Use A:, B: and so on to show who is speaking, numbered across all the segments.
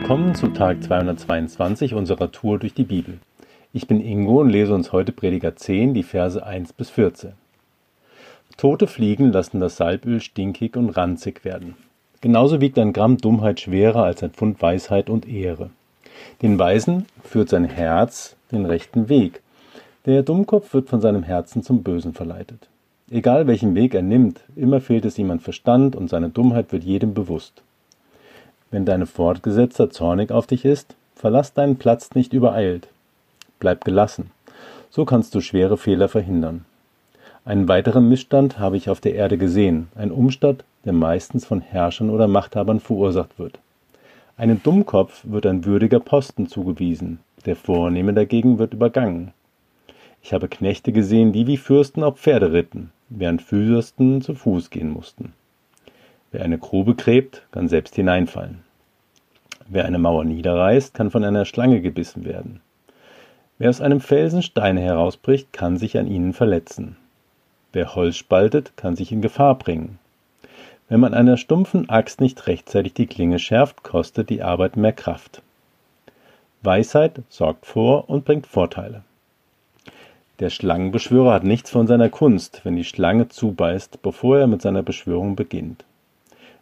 A: Willkommen zu Tag 222 unserer Tour durch die Bibel. Ich bin Ingo und lese uns heute Prediger 10, die Verse 1 bis 14. Tote Fliegen lassen das Salböl stinkig und ranzig werden. Genauso wiegt ein Gramm Dummheit schwerer als ein Pfund Weisheit und Ehre. Den Weisen führt sein Herz den rechten Weg. Der Dummkopf wird von seinem Herzen zum Bösen verleitet. Egal welchen Weg er nimmt, immer fehlt es ihm an Verstand und seine Dummheit wird jedem bewusst. Wenn deine Fortgesetzter zornig auf dich ist, verlass deinen Platz nicht übereilt. Bleib gelassen. So kannst du schwere Fehler verhindern. Einen weiteren Missstand habe ich auf der Erde gesehen, ein Umstand, der meistens von Herrschern oder Machthabern verursacht wird. Einem Dummkopf wird ein würdiger Posten zugewiesen, der Vornehme dagegen wird übergangen. Ich habe Knechte gesehen, die wie Fürsten auf Pferde ritten, während Fürsten zu Fuß gehen mussten. Wer eine Grube gräbt, kann selbst hineinfallen. Wer eine Mauer niederreißt, kann von einer Schlange gebissen werden. Wer aus einem Felsen Steine herausbricht, kann sich an ihnen verletzen. Wer Holz spaltet, kann sich in Gefahr bringen. Wenn man einer stumpfen Axt nicht rechtzeitig die Klinge schärft, kostet die Arbeit mehr Kraft. Weisheit sorgt vor und bringt Vorteile. Der Schlangenbeschwörer hat nichts von seiner Kunst, wenn die Schlange zubeißt, bevor er mit seiner Beschwörung beginnt.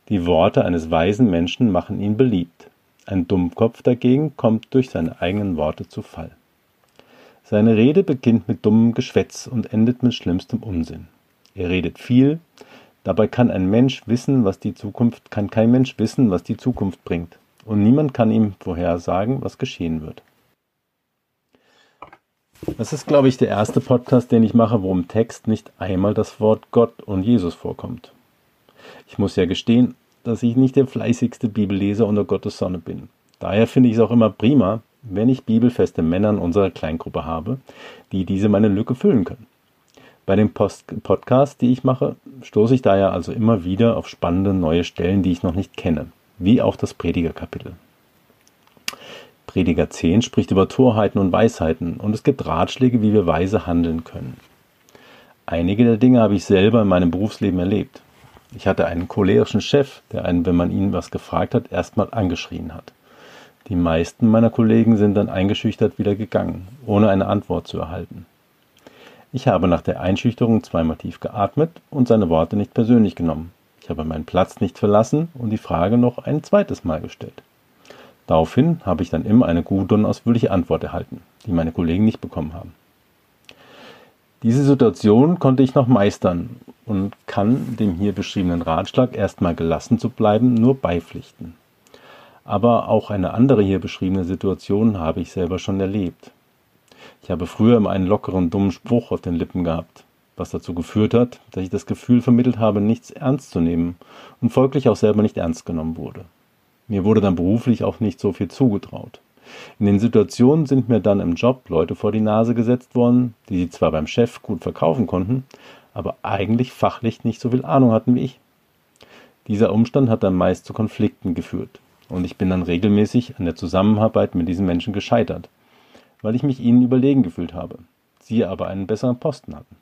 A: Die Worte eines weisen Menschen machen ihn beliebt. Ein Dummkopf dagegen kommt durch seine eigenen Worte zu Fall. Seine Rede beginnt mit dummem Geschwätz und endet mit schlimmstem Unsinn. Er redet viel, dabei kann ein Mensch wissen, was die Zukunft, kann kein Mensch wissen, was die Zukunft bringt. Und niemand kann ihm vorhersagen, was geschehen wird. Das ist, glaube ich, der erste Podcast, den ich mache, wo im Text nicht einmal das Wort Gott und Jesus vorkommt. Ich muss ja gestehen, dass ich nicht der fleißigste Bibelleser unter Gottes Sonne bin. Daher finde ich es auch immer prima, wenn ich bibelfeste Männer in unserer Kleingruppe habe, die diese meine Lücke füllen können. Bei den Podcasts, die ich mache, stoße ich daher also immer wieder auf spannende neue Stellen, die ich noch nicht kenne, wie auch das Predigerkapitel. Prediger 10 spricht über Torheiten und Weisheiten und es gibt Ratschläge, wie wir weise handeln können. Einige der Dinge habe ich selber in meinem Berufsleben erlebt. Ich hatte einen cholerischen Chef, der einen, wenn man ihn was gefragt hat, erstmal angeschrien hat. Die meisten meiner Kollegen sind dann eingeschüchtert wieder gegangen, ohne eine Antwort zu erhalten. Ich habe nach der Einschüchterung zweimal tief geatmet und seine Worte nicht persönlich genommen. Ich habe meinen Platz nicht verlassen und die Frage noch ein zweites Mal gestellt. Daraufhin habe ich dann immer eine gute und ausführliche Antwort erhalten, die meine Kollegen nicht bekommen haben. Diese Situation konnte ich noch meistern und kann dem hier beschriebenen Ratschlag, erstmal gelassen zu bleiben, nur beipflichten. Aber auch eine andere hier beschriebene Situation habe ich selber schon erlebt. Ich habe früher immer einen lockeren, dummen Spruch auf den Lippen gehabt, was dazu geführt hat, dass ich das Gefühl vermittelt habe, nichts ernst zu nehmen und folglich auch selber nicht ernst genommen wurde. Mir wurde dann beruflich auch nicht so viel zugetraut. In den Situationen sind mir dann im Job Leute vor die Nase gesetzt worden, die sie zwar beim Chef gut verkaufen konnten, aber eigentlich fachlich nicht so viel Ahnung hatten wie ich. Dieser Umstand hat dann meist zu Konflikten geführt und ich bin dann regelmäßig an der Zusammenarbeit mit diesen Menschen gescheitert, weil ich mich ihnen überlegen gefühlt habe, sie aber einen besseren Posten hatten.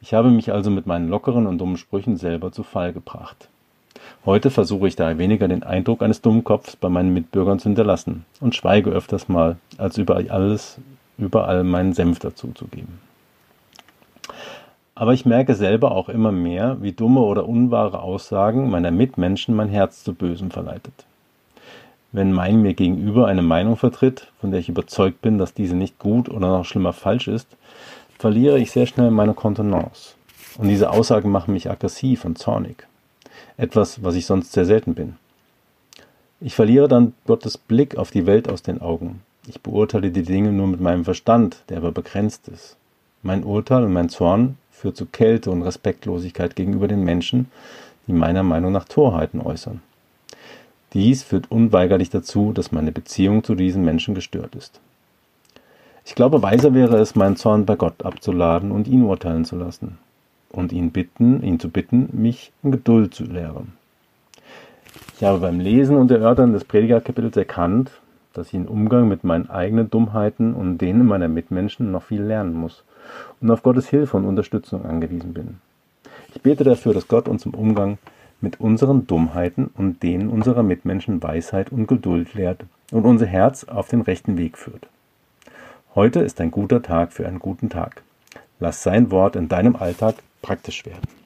A: Ich habe mich also mit meinen lockeren und dummen Sprüchen selber zu Fall gebracht. Heute versuche ich daher weniger den Eindruck eines dummen Kopfs bei meinen Mitbürgern zu hinterlassen und schweige öfters mal, als über alles, überall meinen Senf dazu zu geben. Aber ich merke selber auch immer mehr, wie dumme oder unwahre Aussagen meiner Mitmenschen mein Herz zu Bösem verleitet. Wenn mein mir gegenüber eine Meinung vertritt, von der ich überzeugt bin, dass diese nicht gut oder noch schlimmer falsch ist, verliere ich sehr schnell meine Kontenance. Und diese Aussagen machen mich aggressiv und zornig etwas, was ich sonst sehr selten bin. Ich verliere dann Gottes Blick auf die Welt aus den Augen. Ich beurteile die Dinge nur mit meinem Verstand, der aber begrenzt ist. Mein Urteil und mein Zorn führt zu Kälte und Respektlosigkeit gegenüber den Menschen, die meiner Meinung nach Torheiten äußern. Dies führt unweigerlich dazu, dass meine Beziehung zu diesen Menschen gestört ist. Ich glaube, weiser wäre es, meinen Zorn bei Gott abzuladen und ihn urteilen zu lassen und ihn bitten, ihn zu bitten, mich in Geduld zu lehren. Ich habe beim Lesen und Erörtern des Predigerkapitels erkannt, dass ich im Umgang mit meinen eigenen Dummheiten und denen meiner Mitmenschen noch viel lernen muss und auf Gottes Hilfe und Unterstützung angewiesen bin. Ich bete dafür, dass Gott uns im Umgang mit unseren Dummheiten und denen unserer Mitmenschen Weisheit und Geduld lehrt und unser Herz auf den rechten Weg führt. Heute ist ein guter Tag für einen guten Tag. Lass sein Wort in deinem Alltag praktisch werden.